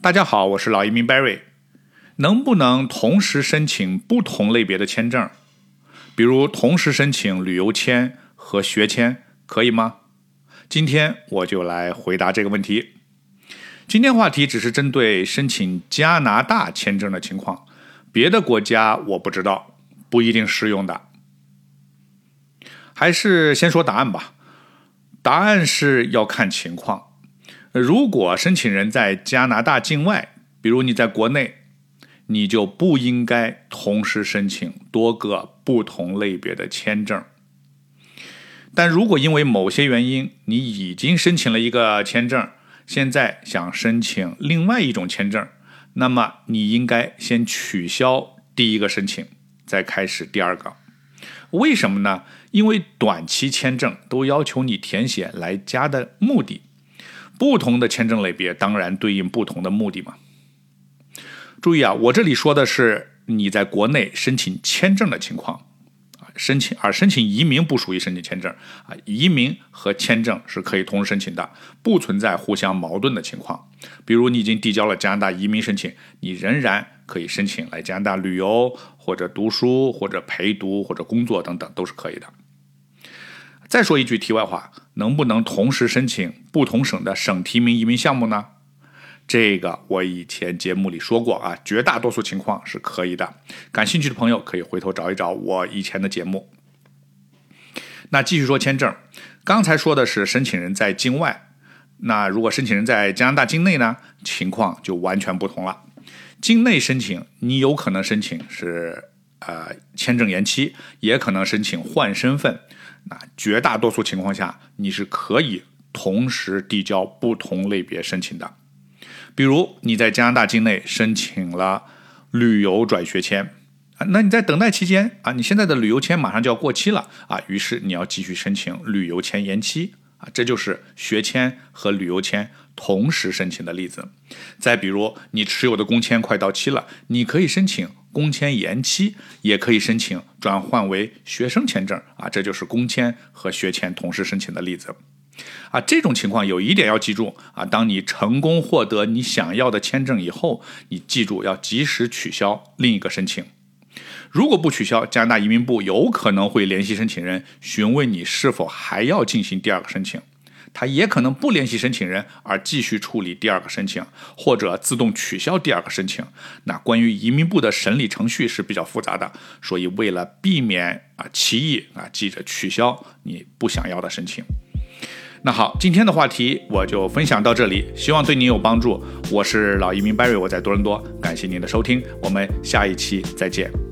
大家好，我是老移民 Barry。能不能同时申请不同类别的签证？比如同时申请旅游签和学签，可以吗？今天我就来回答这个问题。今天话题只是针对申请加拿大签证的情况，别的国家我不知道，不一定适用的。还是先说答案吧。答案是要看情况。如果申请人在加拿大境外，比如你在国内，你就不应该同时申请多个不同类别的签证。但如果因为某些原因，你已经申请了一个签证，现在想申请另外一种签证，那么你应该先取消第一个申请，再开始第二个。为什么呢？因为短期签证都要求你填写来加的目的，不同的签证类别当然对应不同的目的嘛。注意啊，我这里说的是你在国内申请签证的情况啊，申请而申请移民不属于申请签证啊，移民和签证是可以同时申请的，不存在互相矛盾的情况。比如你已经递交了加拿大移民申请，你仍然可以申请来加拿大旅游。或者读书，或者陪读，或者工作等等，都是可以的。再说一句题外话，能不能同时申请不同省的省提名移民项目呢？这个我以前节目里说过啊，绝大多数情况是可以的。感兴趣的朋友可以回头找一找我以前的节目。那继续说签证，刚才说的是申请人在境外，那如果申请人在加拿大境内呢，情况就完全不同了。境内申请，你有可能申请是呃签证延期，也可能申请换身份。那绝大多数情况下，你是可以同时递交不同类别申请的。比如你在加拿大境内申请了旅游转学签啊，那你在等待期间啊，你现在的旅游签马上就要过期了啊，于是你要继续申请旅游签延期啊，这就是学签和旅游签。同时申请的例子，再比如你持有的工签快到期了，你可以申请工签延期，也可以申请转换为学生签证啊，这就是工签和学签同时申请的例子。啊，这种情况有一点要记住啊，当你成功获得你想要的签证以后，你记住要及时取消另一个申请。如果不取消，加拿大移民部有可能会联系申请人询问你是否还要进行第二个申请。他也可能不联系申请人而继续处理第二个申请，或者自动取消第二个申请。那关于移民部的审理程序是比较复杂的，所以为了避免啊歧义啊，记着取消你不想要的申请。那好，今天的话题我就分享到这里，希望对您有帮助。我是老移民 Barry，我在多伦多，感谢您的收听，我们下一期再见。